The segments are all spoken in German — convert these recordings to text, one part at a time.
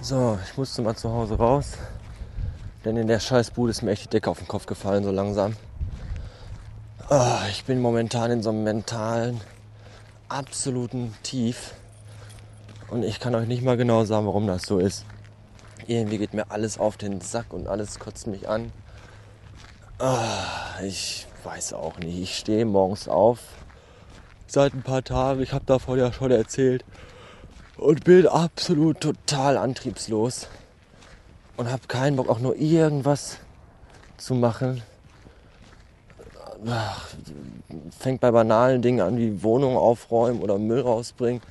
So, ich musste mal zu Hause raus. Denn in der Scheißbude ist mir echt die Decke auf den Kopf gefallen, so langsam. Ah, ich bin momentan in so einem mentalen, absoluten Tief. Und ich kann euch nicht mal genau sagen, warum das so ist. Irgendwie geht mir alles auf den Sack und alles kotzt mich an. Ah, ich weiß auch nicht. Ich stehe morgens auf. Seit ein paar Tagen, ich habe davon ja schon erzählt. Und bin absolut total antriebslos. Und habe keinen Bock, auch nur irgendwas zu machen. Ach, fängt bei banalen Dingen an, wie Wohnung aufräumen oder Müll rausbringen.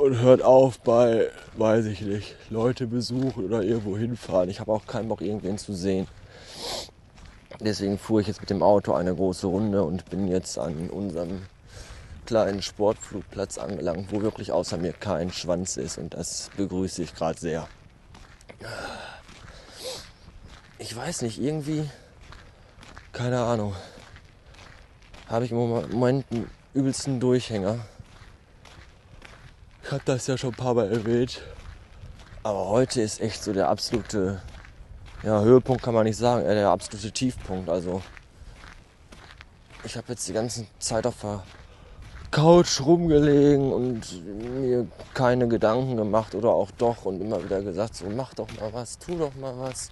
Und hört auf bei, weiß ich nicht, Leute besuchen oder irgendwo hinfahren. Ich habe auch keinen Bock, irgendwen zu sehen. Deswegen fuhr ich jetzt mit dem Auto eine große Runde und bin jetzt an unserem kleinen Sportflugplatz angelangt, wo wirklich außer mir kein Schwanz ist. Und das begrüße ich gerade sehr. Ich weiß nicht, irgendwie, keine Ahnung, habe ich im Moment einen übelsten Durchhänger. Ich habe das ja schon ein paar Mal erwähnt. Aber heute ist echt so der absolute, ja, Höhepunkt kann man nicht sagen, eher der absolute Tiefpunkt. Also, ich habe jetzt die ganze Zeit auf der Couch rumgelegen und mir keine Gedanken gemacht oder auch doch und immer wieder gesagt, so mach doch mal was, tu doch mal was.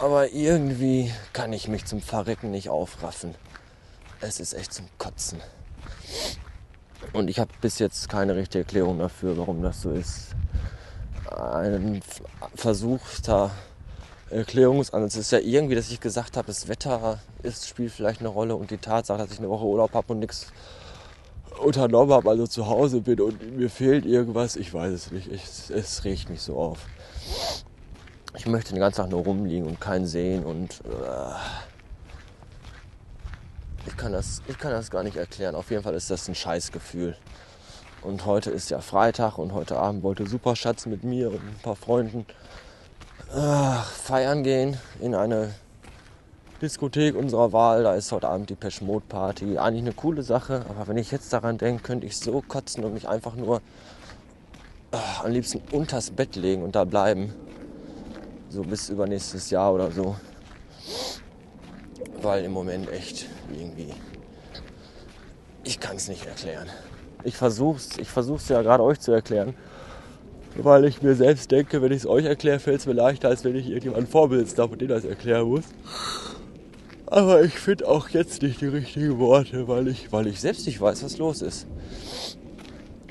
Aber irgendwie kann ich mich zum Verrecken nicht aufraffen. Es ist echt zum Kotzen. Und ich habe bis jetzt keine richtige Erklärung dafür, warum das so ist. Ein versuchter Erklärungsansatz ist ja irgendwie, dass ich gesagt habe, das Wetter ist, spielt vielleicht eine Rolle und die Tatsache, dass ich eine Woche Urlaub habe und nichts unternommen habe, also zu Hause bin und mir fehlt irgendwas, ich weiß es nicht. Ich, es regt mich so auf. Ich möchte den ganzen Tag nur rumliegen und keinen sehen und äh, kann das, ich kann das gar nicht erklären. Auf jeden Fall ist das ein Scheißgefühl. Und heute ist ja Freitag und heute Abend wollte Superschatz mit mir und ein paar Freunden äh, feiern gehen in eine Diskothek unserer Wahl. Da ist heute Abend die Pesh Mode Party. Eigentlich eine coole Sache, aber wenn ich jetzt daran denke, könnte ich so kotzen und mich einfach nur äh, am liebsten unters Bett legen und da bleiben. So bis übernächstes Jahr oder so. Weil im Moment echt irgendwie. Ich kann es nicht erklären. Ich versuch's, ich versuch's ja gerade euch zu erklären. Weil ich mir selbst denke, wenn ich es euch erkläre, fällt es mir leichter, als wenn ich irgendjemanden vorbilden darf und den das erklären muss. Aber ich finde auch jetzt nicht die richtigen Worte, weil ich, weil ich selbst nicht weiß, was los ist.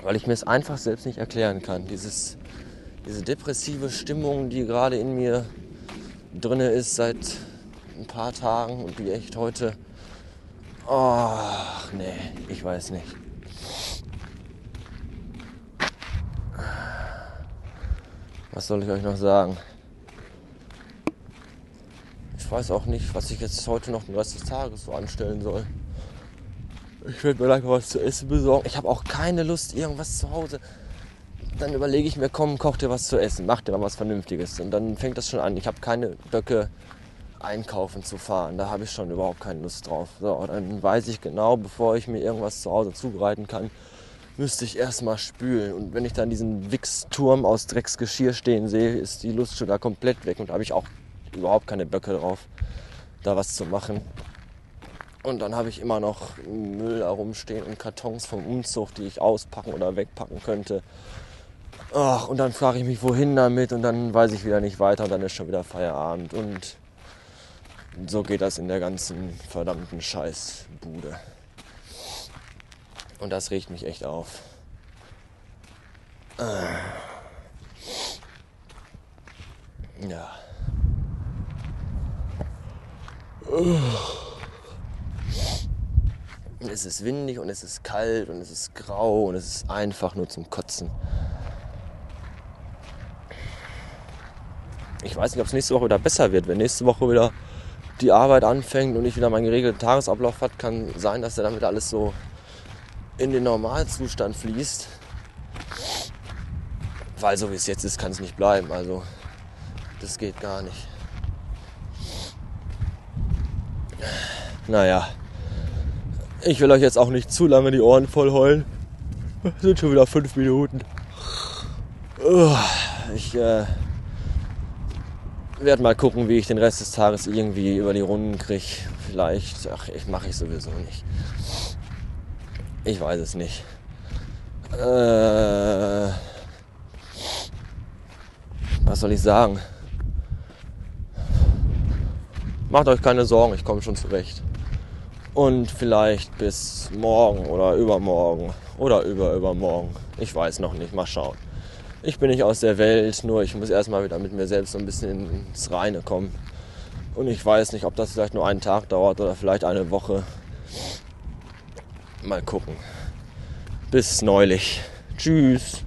Weil ich mir es einfach selbst nicht erklären kann. Dieses, diese depressive Stimmung, die gerade in mir drinne ist seit ein paar Tagen und die echt heute. Ach nee, ich weiß nicht. Was soll ich euch noch sagen? Ich weiß auch nicht, was ich jetzt heute noch den Rest des Tages so anstellen soll. Ich werde mir gleich mal was zu essen besorgen. Ich habe auch keine Lust, irgendwas zu Hause. Dann überlege ich mir, komm, koch dir was zu essen, mach dir mal was Vernünftiges. Und dann fängt das schon an. Ich habe keine Böcke, einkaufen zu fahren. Da habe ich schon überhaupt keine Lust drauf. So, dann weiß ich genau, bevor ich mir irgendwas zu Hause zubereiten kann, müsste ich erstmal spülen. Und wenn ich dann diesen Wichsturm aus Drecksgeschirr stehen sehe, ist die Lust schon da komplett weg. Und da habe ich auch überhaupt keine Böcke drauf, da was zu machen. Und dann habe ich immer noch Müll herumstehen und Kartons vom Umzug, die ich auspacken oder wegpacken könnte. Ach, und dann frage ich mich, wohin damit und dann weiß ich wieder nicht weiter und dann ist schon wieder Feierabend. Und so geht das in der ganzen verdammten Scheißbude. Und das regt mich echt auf. Ja. Es ist windig und es ist kalt und es ist grau und es ist einfach nur zum Kotzen. Ich weiß nicht, ob es nächste Woche wieder besser wird. Wenn nächste Woche wieder die Arbeit anfängt und ich wieder meinen geregelten Tagesablauf hat, kann sein, dass er wieder alles so in den Normalzustand fließt. Weil so wie es jetzt ist, kann es nicht bleiben. Also das geht gar nicht. Naja, ich will euch jetzt auch nicht zu lange die Ohren voll heulen. Es sind schon wieder fünf Minuten. Ich äh, werde mal gucken, wie ich den Rest des Tages irgendwie über die Runden kriege. Vielleicht, ach, ich mache ich sowieso nicht. Ich weiß es nicht. Äh, was soll ich sagen? Macht euch keine Sorgen, ich komme schon zurecht. Und vielleicht bis morgen oder übermorgen oder über übermorgen. Ich weiß noch nicht, mal schauen. Ich bin nicht aus der Welt, nur ich muss erstmal wieder mit mir selbst so ein bisschen ins Reine kommen. Und ich weiß nicht, ob das vielleicht nur einen Tag dauert oder vielleicht eine Woche. Mal gucken. Bis neulich. Tschüss.